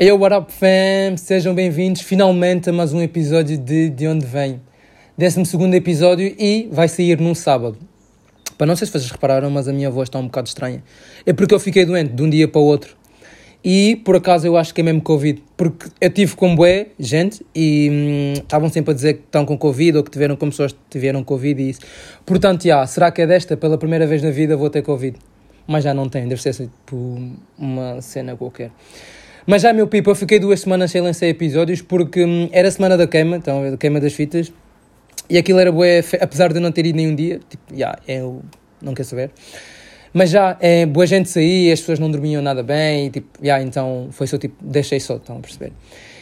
Hey, what up, fam? Sejam bem-vindos finalmente a mais um episódio de De Onde Vem. 12 episódio e vai sair num sábado. Para não sei se vocês repararam, mas a minha voz está um bocado estranha. É porque eu fiquei doente de um dia para o outro. E por acaso eu acho que é mesmo Covid. Porque eu tive com bué, gente, e hum, estavam sempre a dizer que estão com Covid ou que tiveram com pessoas que tiveram Covid e isso. Portanto, já, será que é desta? Pela primeira vez na vida vou ter Covid. Mas já não tenho, deve ser tipo uma cena qualquer. Mas já, meu pipo, eu fiquei duas semanas sem lançar episódios porque hum, era a semana da queima, então, da queima das fitas. E aquilo era bué, apesar de eu não ter ido nenhum dia, tipo, já, eu não quero saber. Mas já, é, boa gente saía, as pessoas não dormiam nada bem, e, tipo, já, então foi só tipo, deixei só, estão a perceber?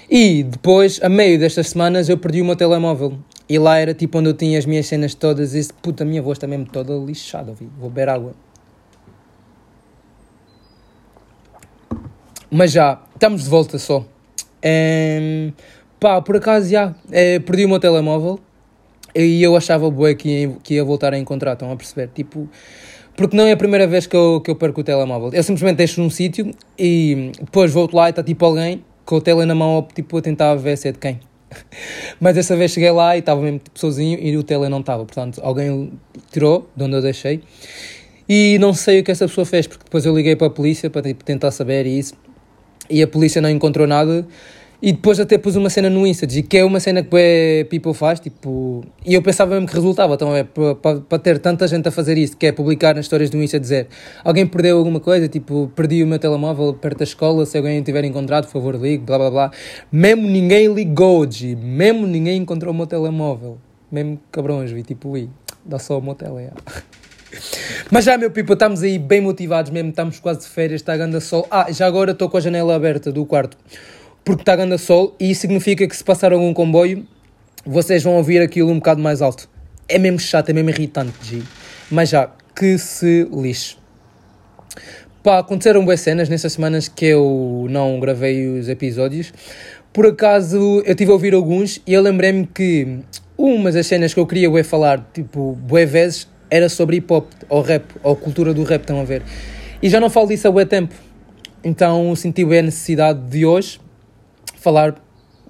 E depois, a meio destas semanas, eu perdi o meu telemóvel. E lá era tipo onde eu tinha as minhas cenas todas, e puta, a minha voz está mesmo toda lixada, vou beber água. Mas já, estamos de volta só. Um, pá, por acaso já, é, perdi o meu telemóvel e eu achava bué que que ia voltar a encontrar, estão a perceber? Tipo, porque não é a primeira vez que eu, que eu perco o telemóvel. Eu simplesmente deixo num sítio e depois volto lá e está tipo alguém com o tele na mão tipo, a tentar ver se é de quem. Mas dessa vez cheguei lá e estava mesmo tipo, sozinho e o tele não estava. Portanto, alguém tirou de onde eu deixei. E não sei o que essa pessoa fez, porque depois eu liguei para a polícia para tipo, tentar saber isso e a polícia não encontrou nada. E depois até pus uma cena no Insta, que é uma cena que o people faz, tipo... E eu pensava mesmo que resultava, então é para ter tanta gente a fazer isso, que é publicar nas histórias do Insta, dizer alguém perdeu alguma coisa, tipo, perdi o meu telemóvel perto da escola, se alguém tiver encontrado, por favor ligue, blá blá blá. Mesmo ninguém ligou, G, mesmo ninguém encontrou o meu telemóvel. Mesmo cabrões, vi, tipo, ui, dá só o meu tele, mas já, meu pipa, estamos aí bem motivados mesmo, estamos quase de férias, está a sol. Ah, já agora estou com a janela aberta do quarto, porque está a sol e isso significa que se passar algum comboio, vocês vão ouvir aquilo um bocado mais alto. É mesmo chato, é mesmo irritante, G. Mas já, que se lixe. Pá, aconteceram boas cenas nessas semanas que eu não gravei os episódios. Por acaso, eu estive a ouvir alguns e eu lembrei-me que uma das cenas que eu queria falar, tipo, bué vezes, era sobre hip hop, ou rap, ou cultura do rap, estão a ver. E já não falo disso há bué tempo. Então senti a necessidade de hoje falar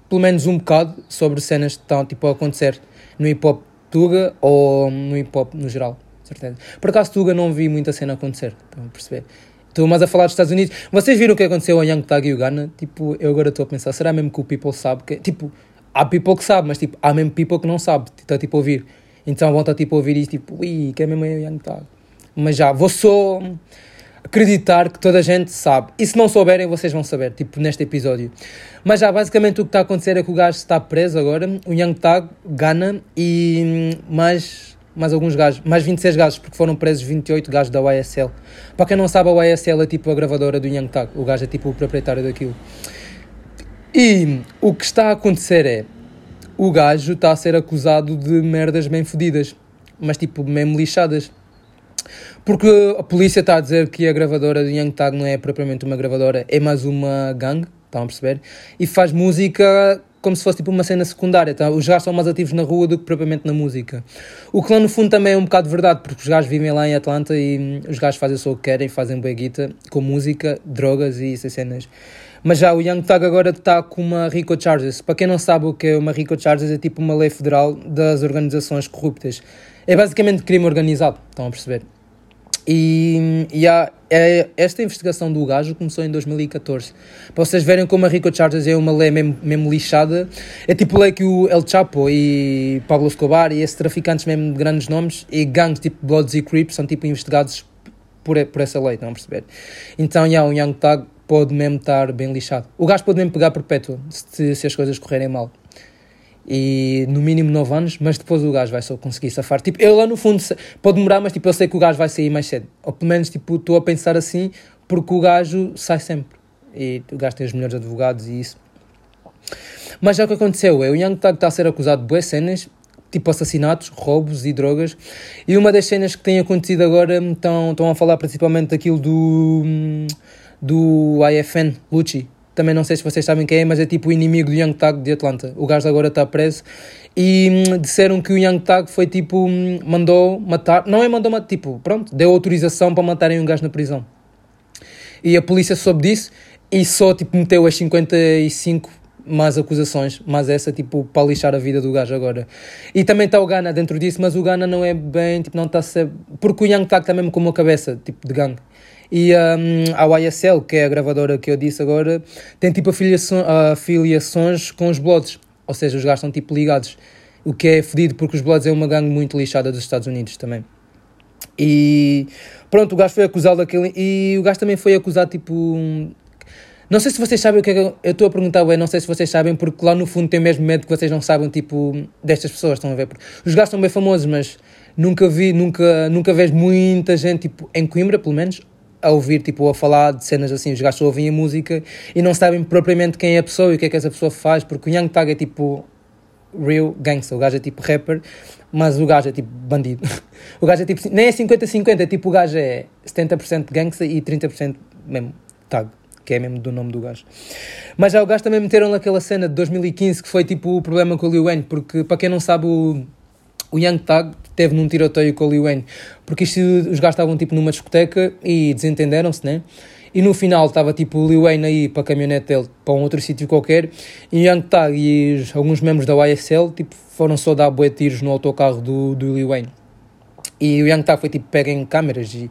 pelo menos um bocado sobre cenas que estão tipo, a acontecer no hip hop Tuga ou no hip hop no geral, certeza. Por acaso Tuga não vi muita cena acontecer, estão a perceber? Estou mais a falar dos Estados Unidos. Vocês viram o que aconteceu a Young Thug e o Ghana? Tipo, eu agora estou a pensar, será mesmo que o people sabe que... Tipo, há people que sabe, mas tipo, há mesmo people que não sabe, está tipo a ouvir. Então vão estar tipo a ouvir isto, tipo, ui, que é mesmo eu Young Thug. Mas já, vou só acreditar que toda a gente sabe. E se não souberem, vocês vão saber, tipo, neste episódio. Mas já, basicamente o que está a acontecer é que o gajo está preso agora, o Young Thug, Ghana, e mais, mais alguns gajos, mais 26 gajos, porque foram presos 28 gajos da YSL. Para quem não sabe, a YSL é tipo a gravadora do Young Thug, o gajo é tipo o proprietário daquilo. E o que está a acontecer é, o gajo está a ser acusado de merdas bem fodidas, mas tipo, mesmo lixadas. Porque a polícia está a dizer que a gravadora de Young Tag não é propriamente uma gravadora, é mais uma gangue, estão a perceber? E faz música como se fosse tipo uma cena secundária, tá? os gajos são mais ativos na rua do que propriamente na música. O que lá no fundo também é um bocado verdade, porque os gajos vivem lá em Atlanta e os gajos fazem só o que querem, fazem boa guita com música, drogas e essas cenas. Mas já o Young Thug agora está com uma RICO Charges. Para quem não sabe o que é uma RICO Charges, é tipo uma lei federal das organizações corruptas. É basicamente crime organizado, estão a perceber? E, e há, é, esta investigação do gajo começou em 2014. Para vocês verem como a RICO Charges é uma lei mesmo, mesmo lixada. É tipo lei que o El Chapo e Pablo Escobar e esses traficantes mesmo de grandes nomes e gangues tipo Bloods e Crips são tipo investigados por, por essa lei, estão a perceber? Então, já, um Young Thug pode mesmo estar bem lixado. O gajo pode mesmo pegar perpétuo se, se as coisas correrem mal. E no mínimo 9 anos, mas depois o gajo vai só conseguir safar. Tipo, eu lá no fundo, pode demorar, mas tipo, eu sei que o gajo vai sair mais cedo. Ou pelo menos, tipo, estou a pensar assim, porque o gajo sai sempre. E o gajo tem os melhores advogados e isso. Mas já o que aconteceu é o Young Thug está a ser acusado de boas cenas, tipo assassinatos, roubos e drogas. E uma das cenas que tem acontecido agora estão, estão a falar principalmente daquilo do hum, do IFN, Lucci. Também não sei se vocês sabem quem é, mas é tipo o inimigo do Young Thug de Atlanta. O gajo agora está preso. E hum, disseram que o Young Thug foi tipo, hum, mandou matar, não é mandou matar, tipo, pronto, deu autorização para matarem um gajo na prisão. E a polícia soube disso e só tipo meteu as 55 mais acusações, mas essa tipo para lixar a vida do gajo agora. E também está o Gana dentro disso, mas o Gana não é bem, tipo, não está a ser. Porque o Tag está mesmo com uma cabeça, tipo, de gangue. E um, a YSL, que é a gravadora que eu disse agora, tem tipo afiliações, com os Bloods, ou seja, os gajos estão tipo ligados. O que é fedido porque os Bloods é uma gangue muito lixada dos Estados Unidos também. E pronto, o gajo foi acusado daquele. E o gajo também foi acusado tipo. Não sei se vocês sabem o que é que eu estou a perguntar, bem, não sei se vocês sabem, porque lá no fundo tenho mesmo medo que vocês não saibam, tipo, destas pessoas, estão a ver? Porque os gajos são bem famosos, mas nunca vi, nunca, nunca vejo muita gente, tipo, em Coimbra, pelo menos, a ouvir, tipo, a falar de cenas assim, os gajos ouvem a música e não sabem propriamente quem é a pessoa e o que é que essa pessoa faz, porque o Young Tag é tipo real gangster, o gajo é tipo rapper, mas o gajo é tipo bandido. o gajo é tipo, nem é 50-50, é tipo o gajo é 70% gangster e 30% mesmo tag, que é mesmo do nome do gajo. Mas já o gajo também meteram naquela cena de 2015 que foi tipo o problema com o Lil Wayne, porque para quem não sabe o, o Young Tag teve num tiroteio com o Lil Wayne, porque isto, os gajos estavam tipo numa discoteca e desentenderam-se, né? E no final estava tipo o Lil Wayne aí para a caminhonete dele, para um outro sítio qualquer, e Young Tag e alguns membros da YSL tipo, foram só dar bué tiros no autocarro do, do Wayne. E o Young Tag foi tipo, peguem câmeras e,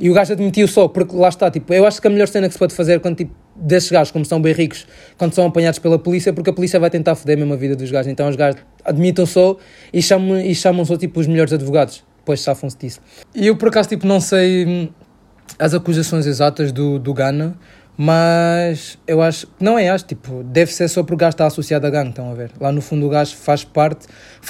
e o gajo admitiu só, porque lá está, tipo, eu acho que a melhor cena que se pode fazer quando tipo, desses gajos, como são bem ricos, quando são apanhados pela polícia, porque a polícia vai tentar foder mesmo a vida dos gajos. Então os gajos admitam só e chamam, e chamam só tipo os melhores advogados. Depois safam-se disso. E eu por acaso tipo, não sei hum, as acusações exatas do, do Gana, mas eu acho, não é acho, tipo, deve ser só porque o gajo está associado a gangue, estão a ver? Lá no fundo o gajo faz parte,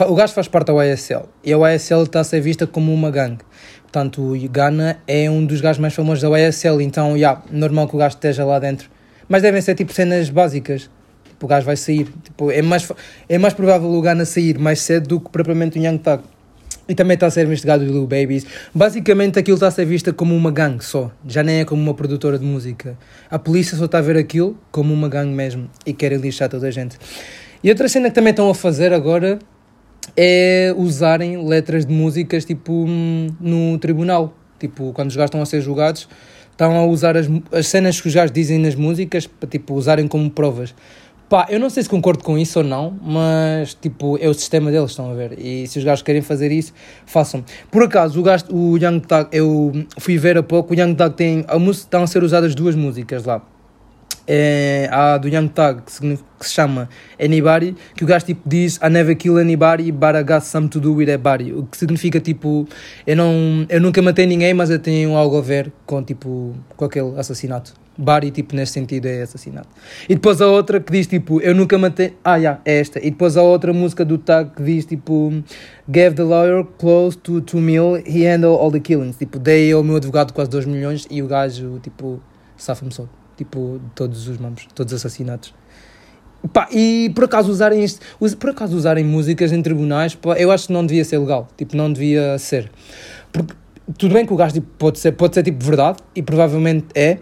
o gajo faz parte da YSL, e a YSL está a ser vista como uma gangue. Portanto, o Gana é um dos gajos mais famosos da YSL, então, yeah, normal que o gajo esteja lá dentro. Mas devem ser, tipo, cenas básicas. Tipo, o gajo vai sair. Tipo, é mais, é mais provável o Gana sair mais cedo do que propriamente o Young Tag. E também está a ser investigado o Lil Babies. Basicamente aquilo está a ser vista como uma gangue só. Já nem é como uma produtora de música. A polícia só está a ver aquilo como uma gangue mesmo. E querem lixar toda a gente. E outra cena que também estão a fazer agora é usarem letras de músicas tipo no tribunal. Tipo, quando os gajos estão a ser julgados, estão a usar as, as cenas que os gajos dizem nas músicas para tipo, usarem como provas. Pá, eu não sei se concordo com isso ou não, mas tipo, é o sistema deles, estão a ver. E se os gajos querem fazer isso, façam. Por acaso, o, gajo, o Young eu fui ver há pouco, o Young Tag tem. A música, estão a ser usadas duas músicas lá. É, há do Young Tag que que se, chama Anybody, que o gajo tipo diz I never kill anybody, but I got something to do with that body. O que significa tipo, eu, não, eu nunca matei ninguém, mas eu tenho algo a ver com tipo, com aquele assassinato. Body, tipo, nesse sentido é assassinato. E depois a outra que diz, tipo, eu nunca matei... Ah, yeah, é esta. E depois a outra música do Tag que diz, tipo, gave the lawyer close to 2 mil, he handled all the killings. Tipo, dei ao meu advogado quase 2 milhões e o gajo, tipo, safa-me só. Tipo, todos os mamos, todos os assassinatos. Pá, e por acaso usarem por acaso usarem músicas em tribunais, pá, eu acho que não devia ser legal. Tipo, não devia ser. Porque tudo bem que o gajo tipo, pode, ser, pode ser tipo verdade, e provavelmente é,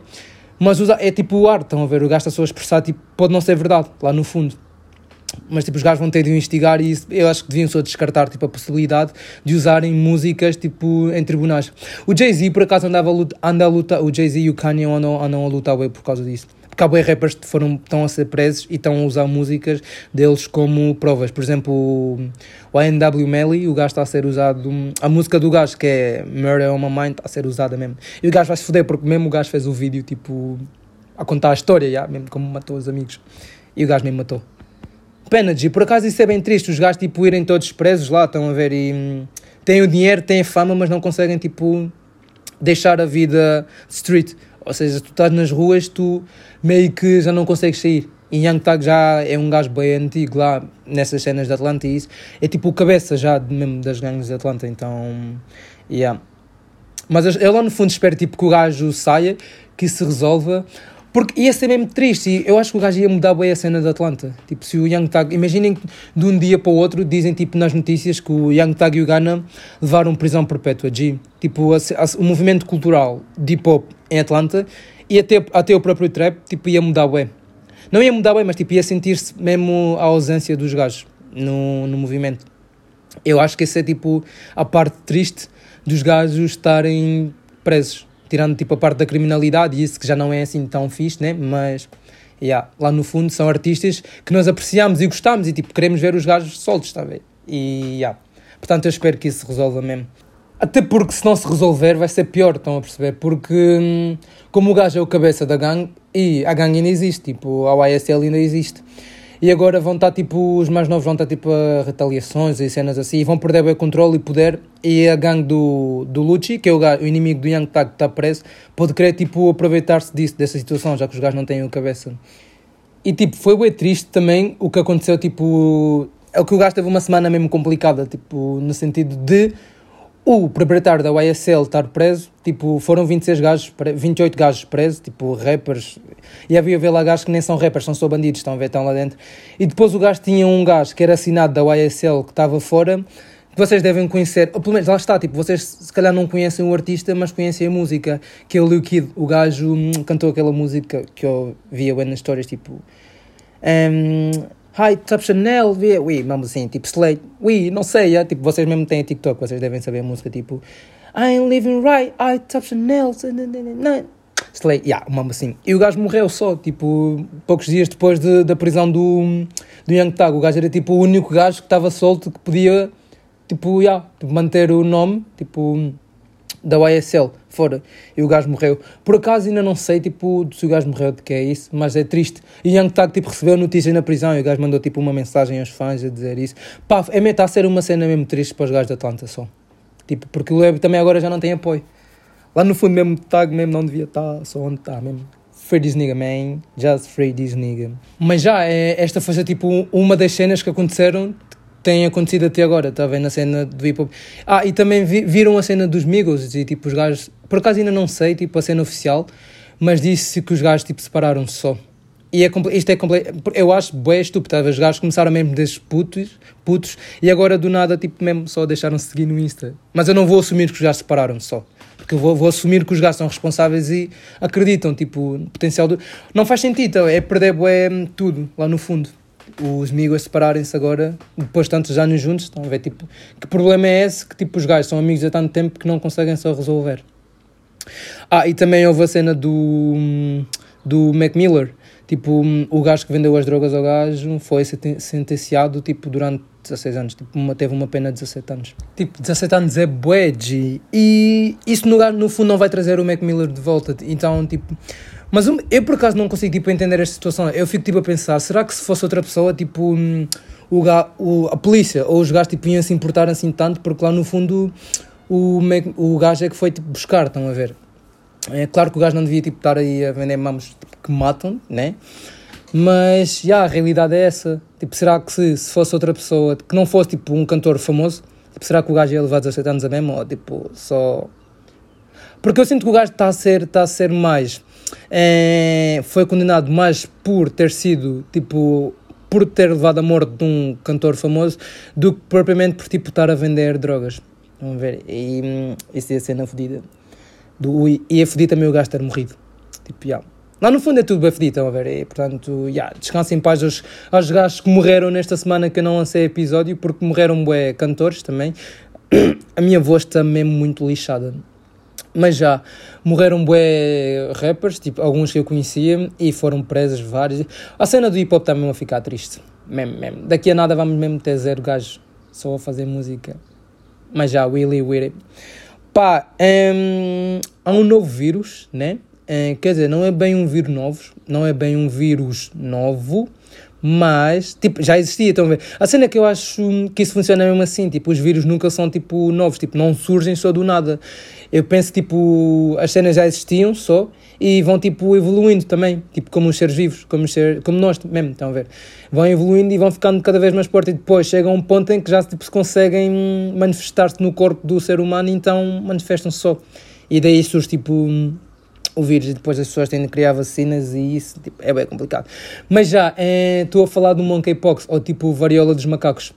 mas usa, é tipo o ar, estão a ver? O gajo está só a expressar, tipo, pode não ser verdade, lá no fundo. Mas tipo, os gajos vão ter de investigar e isso, eu acho que deviam só descartar tipo, a possibilidade de usarem músicas tipo, em tribunais. O Jay-Z, por acaso, andava a luta, anda a lutar, o Jay-Z e o Kanye andam, andam a lutar bem por causa disso. Porque há bem rappers que foram, estão a ser presos e estão a usar músicas deles como provas. Por exemplo, o A.N.W. Melly, o gajo está a ser usado. A música do gajo, que é Murder on My Mind, está a ser usada mesmo. E o gajo vai se foder, porque mesmo o gajo fez o vídeo tipo a contar a história, já, mesmo como matou os amigos. E o gajo mesmo matou. Penage, por acaso isso é bem triste, os gajos tipo irem todos presos lá, estão a ver, e hum, têm o dinheiro, têm a fama, mas não conseguem tipo deixar a vida street. Ou seja, tu estás nas ruas, tu meio que já não consegues sair. E Young Tag já é um gajo bem antigo lá nessas cenas de Atlanta e isso. É tipo o cabeça já mesmo das gangues de Atlanta, então. Yeah. Mas eu lá no fundo espero tipo, que o gajo saia, que se resolva. Porque ia ser mesmo triste e eu acho que o gajo ia mudar bem a cena de Atlanta. Tipo, se o Young Tag. Imaginem que de um dia para o outro dizem tipo nas notícias que o Young Tag e o Ghana levaram prisão perpétua. G. Tipo, a, a, o movimento cultural de hip hop em Atlanta e até, até o próprio trap tipo, ia mudar bem. Não ia mudar bem, mas tipo, ia sentir-se mesmo a ausência dos gajos no, no movimento. Eu acho que essa é tipo a parte triste dos gajos estarem presos tirando tipo a parte da criminalidade e isso que já não é assim tão fixe, né? Mas, yeah, lá no fundo são artistas que nós apreciamos e gostamos e tipo queremos ver os gajos soltos, está a ver? E, yeah. Portanto, eu espero que isso se resolva mesmo. Até porque se não se resolver vai ser pior, estão a perceber? Porque hum, como o gajo é o cabeça da gangue e a gangue ainda existe, tipo, a YSL ainda existe. E agora vão estar tipo, os mais novos vão estar tipo a retaliações e cenas assim e vão perder o controle e poder. E a gangue do, do Lucci, que é o, o inimigo do Young Tag que está preso, pode querer tipo aproveitar-se disso, dessa situação, já que os gajos não têm a cabeça. E tipo, foi bem triste também o que aconteceu, tipo, é o que o gajo teve uma semana mesmo complicada, tipo, no sentido de o proprietário da YSL estar preso, tipo, foram 26 gajos, 28 gajos presos, tipo, rappers, e havia ver lá gajos que nem são rappers, são só bandidos, estão a ver, estão lá dentro. E depois o gajo tinha um gajo que era assinado da YSL que estava fora, que vocês devem conhecer, ou pelo menos lá está, tipo, vocês se calhar não conhecem o artista, mas conhecem a música, que é o Lil Kid, o gajo hum, cantou aquela música que eu via bem nas histórias, tipo... Um, Top Chanel, oui, oui, mesmo assim, tipo Slate, oui, não sei, é, tipo, vocês mesmo têm TikTok, vocês devem saber a música, tipo I'm living right, I top Chanel, Slate, yeah, mesmo assim. E o gajo morreu só, tipo, poucos dias depois de, da prisão do, do Young Tag, o gajo era tipo o único gajo que estava solto que podia, tipo, yeah, tipo, manter o nome, tipo da YSL fora e o gajo morreu. Por acaso ainda não sei tipo, se o gajo morreu de que é isso, mas é triste. E Young Tag tipo, recebeu notícia na prisão e o gajo mandou tipo, uma mensagem aos fãs a dizer isso. Pá, é mesmo, está a ser uma cena mesmo triste para os gajos da Atlanta só. Tipo, porque o Leb também agora já não tem apoio. Lá no fundo mesmo, Tag mesmo não devia estar só onde está mesmo. Free this nigga, man. Just free this nigga. Mas já, é, esta foi tipo uma das cenas que aconteceram tem acontecido até agora, está a ver, na cena do hip hop. Ah, e também vi, viram a cena dos Migos e tipo os gajos, por acaso ainda não sei, tipo a cena oficial, mas disse que os gajos tipo separaram-se só. E é, isto é eu acho bué estúpido, tá os gajos começaram mesmo desses putos, putos e agora do nada tipo mesmo só deixaram-se seguir no Insta. Mas eu não vou assumir que os gajos separaram-se só. Porque eu vou, vou, assumir que os gajos são responsáveis e acreditam, tipo, no potencial do... Não faz sentido, é perder bué tudo lá no fundo os amigos separarem-se agora, depois de tantos anos juntos, estão a ver, tipo, que problema é esse que, tipo, os gajos são amigos há tanto tempo que não conseguem só resolver. Ah, e também houve a cena do, do Mac Miller, tipo, o gajo que vendeu as drogas ao gajo foi sentenciado, tipo, durante 16 anos, tipo, uma, teve uma pena de 17 anos. Tipo, 17 anos é bué, e isso no, no fundo não vai trazer o Mac Miller de volta, então, tipo mas eu por acaso não consigo tipo, entender esta situação. Eu fico tipo a pensar, será que se fosse outra pessoa, tipo, hum, o, o, a polícia ou os gajos tipo, iam se importar assim tanto, porque lá no fundo o, o gajo é que foi tipo, buscar, estão a ver? É claro que o gajo não devia tipo, estar aí a vender mamos tipo, que matam, né? Mas, já, yeah, a realidade é essa. Tipo, será que se, se fosse outra pessoa, que não fosse tipo um cantor famoso, tipo, será que o gajo ia levar 17 anos a mesmo? Ou tipo, só. Porque eu sinto que o gajo está a ser, está a ser mais é, foi condenado mais por ter sido, tipo, por ter levado a morte de um cantor famoso do que propriamente por, tipo, estar a vender drogas. Vamos ver. E hum, isso ia ser na fodida. Do, e ia fodir também o gajo ter morrido. Tipo, yeah. Lá no fundo é tudo bem fedido, a ver? E, portanto, yeah, descansem em paz aos, aos gajos que morreram nesta semana que eu não lancei episódio, porque morreram bué cantores também. A minha voz está mesmo muito lixada mas já morreram bué rappers, tipo, alguns que eu conhecia, e foram presos vários. A cena do hip hop está mesmo a ficar triste, mesmo, mesmo. Daqui a nada vamos mesmo ter zero gajos só a fazer música. Mas já, Willy Willy. Pá, um, há um novo vírus, né? Um, quer dizer, não é bem um vírus novo, não é bem um vírus novo, mas, tipo, já existia, estão a ver? A cena é que eu acho que isso funciona mesmo assim, tipo, os vírus nunca são, tipo, novos, tipo, não surgem só do nada. Eu penso, tipo, as cenas já existiam só e vão, tipo, evoluindo também, tipo, como os seres vivos, como, os ser, como nós mesmo, estão a ver? Vão evoluindo e vão ficando cada vez mais fortes e depois chega um ponto em que já, tipo, se conseguem manifestar-se no corpo do ser humano, então manifestam-se só. E daí surge, tipo o vírus e depois as pessoas têm de criar vacinas e isso tipo, é bem complicado. Mas já, é, estou a falar do monkeypox, ou tipo variola dos macacos,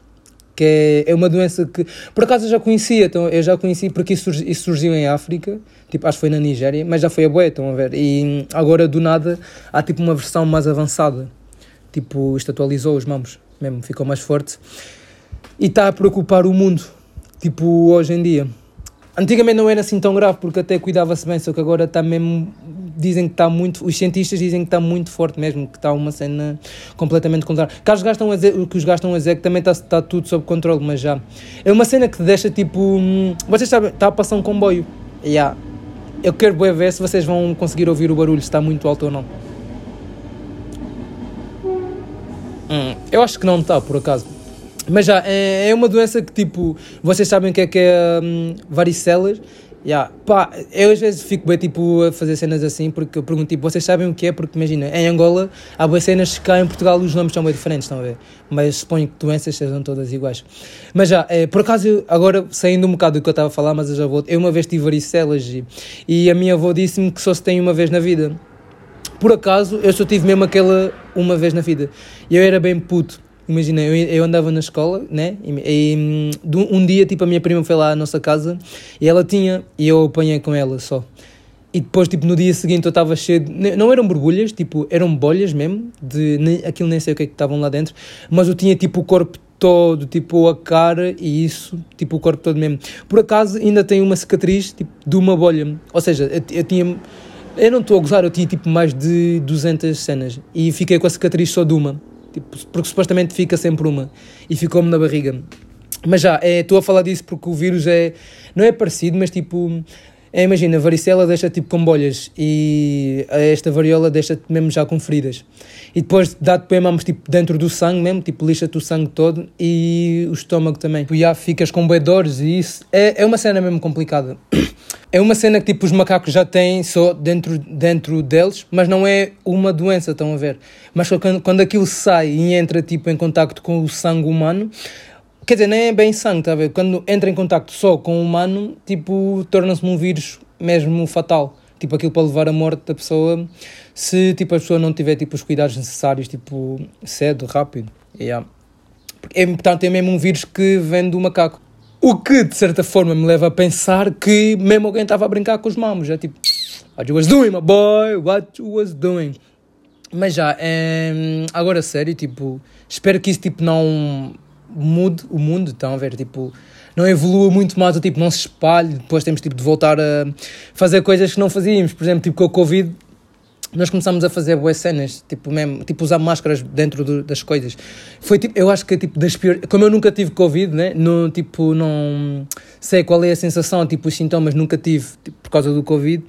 que é, é uma doença que, por acaso eu já conhecia, então, eu já conheci porque isso, isso surgiu em África, tipo, acho que foi na Nigéria, mas já foi a boé, estão a ver, e agora do nada há tipo uma versão mais avançada, tipo, isto atualizou os mamos, mesmo, ficou mais forte, e está a preocupar o mundo, tipo, hoje em dia. Antigamente não era assim tão grave, porque até cuidava-se bem, só que agora está mesmo. Dizem que está muito. Os cientistas dizem que está muito forte mesmo, que está uma cena completamente contrária. Que os gastam a dizer, que os gastam a dizer que também está, está tudo sob controle, mas já. É uma cena que deixa tipo. Hum, vocês sabem, está a passar um comboio. Yeah. Eu quero ver se vocês vão conseguir ouvir o barulho, se está muito alto ou não. Hum, eu acho que não está, por acaso. Mas já, é, é uma doença que tipo, vocês sabem o que é que é um, varicelas? Yeah. Pá, eu às vezes fico bem tipo a fazer cenas assim porque eu pergunto tipo, vocês sabem o que é? Porque imagina, em Angola há boas cenas que cá em Portugal os nomes são bem diferentes, estão a ver? Mas suponho que doenças sejam todas iguais. Mas já, é, por acaso, agora saindo um bocado do que eu estava a falar, mas eu já vou. Eu uma vez tive varicelas e, e a minha avó disse-me que só se tem uma vez na vida. Por acaso, eu só tive mesmo aquela uma vez na vida. E eu era bem puto. Imagina, eu, eu andava na escola, né? E, e, um dia, tipo, a minha prima foi lá à nossa casa e ela tinha, e eu apanhei com ela só. E depois, tipo, no dia seguinte eu estava cheio de... Não eram borbulhas, tipo, eram bolhas mesmo, de... Nem, aquilo nem sei o que é que estavam lá dentro, mas eu tinha, tipo, o corpo todo, tipo, a cara e isso, tipo, o corpo todo mesmo. Por acaso, ainda tenho uma cicatriz, tipo, de uma bolha. Ou seja, eu, eu tinha... Eu não estou a gozar, eu tinha, tipo, mais de 200 cenas e fiquei com a cicatriz só de uma. Tipo, porque supostamente fica sempre uma. E ficou-me na barriga. Mas já, é, estou a falar disso porque o vírus é. Não é parecido, mas tipo. É, imagina, a varicela deixa tipo com bolhas e esta variola deixa-te mesmo já com feridas. E depois dá-te poemamos tipo dentro do sangue mesmo, tipo lixa-te o sangue todo e o estômago também. Tu já ficas com dores e isso. É, é uma cena mesmo complicada. É uma cena que tipo os macacos já têm só dentro, dentro deles, mas não é uma doença, estão a ver? Mas quando, quando aquilo sai e entra tipo em contacto com o sangue humano, quer dizer, não é bem sangue, está a ver? Quando entra em contacto só com o humano, tipo, torna-se um vírus mesmo fatal. Tipo, aquilo para levar à morte da pessoa se tipo, a pessoa não tiver tipo, os cuidados necessários, tipo, cedo, rápido. Yeah. É, portanto, é mesmo um vírus que vem do macaco. O que, de certa forma, me leva a pensar que mesmo alguém estava a brincar com os mamos. É tipo, what you was doing, my boy? What you was doing? Mas já, é, agora sério, tipo, espero que isso tipo, não mude o mundo, estão a ver? Tipo, não evolua muito mais, tipo, não se espalhe. Depois temos tipo, de voltar a fazer coisas que não fazíamos. Por exemplo, tipo, com a Covid, nós começámos a fazer boas cenas, tipo, mesmo, tipo usar máscaras dentro do, das coisas. Foi tipo, eu acho que tipo das piores, como eu nunca tive Covid, né? No, tipo, não sei qual é a sensação, tipo, os sintomas nunca tive tipo, por causa do Covid.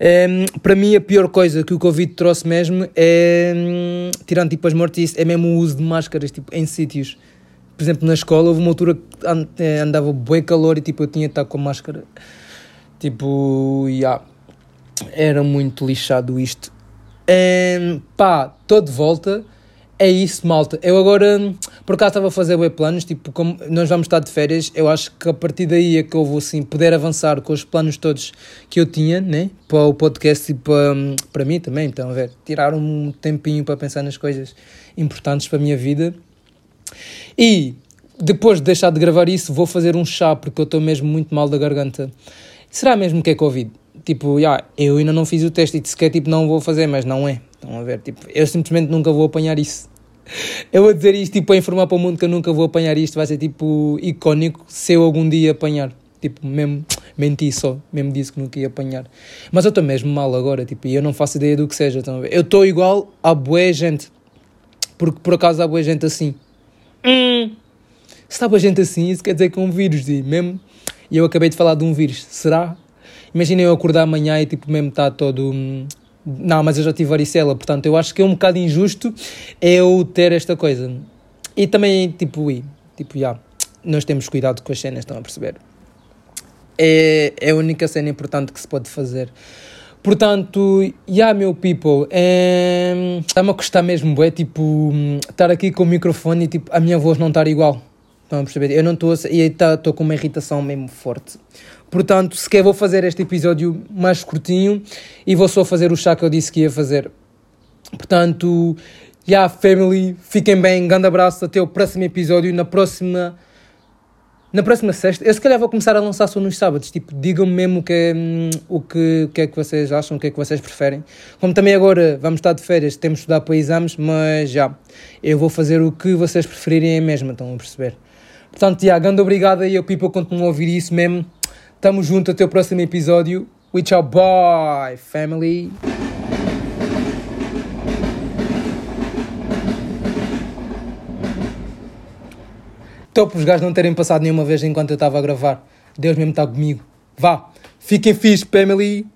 Um, para mim, a pior coisa que o Covid trouxe mesmo é, um, tirando tipo as mortes, é mesmo o uso de máscaras, tipo, em sítios. Por exemplo, na escola houve uma altura que eh, andava bem calor e tipo, eu tinha de estar com máscara. Tipo, yeah, era muito lixado isto. Um, pá, estou de volta. É isso, malta. Eu agora, por acaso, estava a fazer web planos. Tipo, como nós vamos estar de férias, eu acho que a partir daí é que eu vou assim, poder avançar com os planos todos que eu tinha, né? Para o podcast e para, para mim também. Então, a ver, tirar um tempinho para pensar nas coisas importantes para a minha vida. E depois de deixar de gravar isso, vou fazer um chá porque eu estou mesmo muito mal da garganta. Será mesmo que é Covid? Tipo, yeah, eu ainda não fiz o teste e sequer tipo, não vou fazer, mas não é. Estão a ver? Tipo, eu simplesmente nunca vou apanhar isso. Eu vou dizer isto tipo, a informar para o mundo que eu nunca vou apanhar isto, vai ser tipo icónico se eu algum dia apanhar. Tipo, mesmo menti só, mesmo disse que nunca ia apanhar. Mas eu estou mesmo mal agora, tipo, e eu não faço ideia do que seja. Estão a ver? Eu estou igual a boa gente, porque por acaso há boa gente assim. Hum. Se está boa gente assim, isso quer dizer que é um vírus, e mesmo. E eu acabei de falar de um vírus. Será? Imaginem eu acordar amanhã e tipo mesmo está todo. Hum, não, mas eu já tive varicela, portanto eu acho que é um bocado injusto eu ter esta coisa. E também, tipo, e, tipo, já, nós temos cuidado com as cenas, estão a perceber? É, é a única cena importante que se pode fazer. Portanto, yeah, meu people, está-me a custar mesmo, é tipo, hum, estar aqui com o microfone e tipo, a minha voz não estar igual. Estão a perceber? Eu não estou e estou tá, com uma irritação mesmo forte. Portanto, sequer vou fazer este episódio mais curtinho e vou só fazer o chá que eu disse que ia fazer. Portanto, já, yeah, family, fiquem bem, grande abraço, até o próximo episódio, na próxima... Na próxima sexta, eu se calhar vou começar a lançar só nos sábados, tipo, digam-me mesmo que, hum, o que, que é que vocês acham, o que é que vocês preferem. Como também agora vamos estar de férias, temos de estudar para exames, mas já, eu vou fazer o que vocês preferirem mesmo, estão a perceber? Portanto, já, grande obrigado aí ao people continuam a ouvir isso mesmo Tamo junto até o próximo episódio. We tchau, bye, family. Top os gajos não terem passado nenhuma vez enquanto eu estava a gravar. Deus mesmo está comigo. Vá, fiquem fixe, family.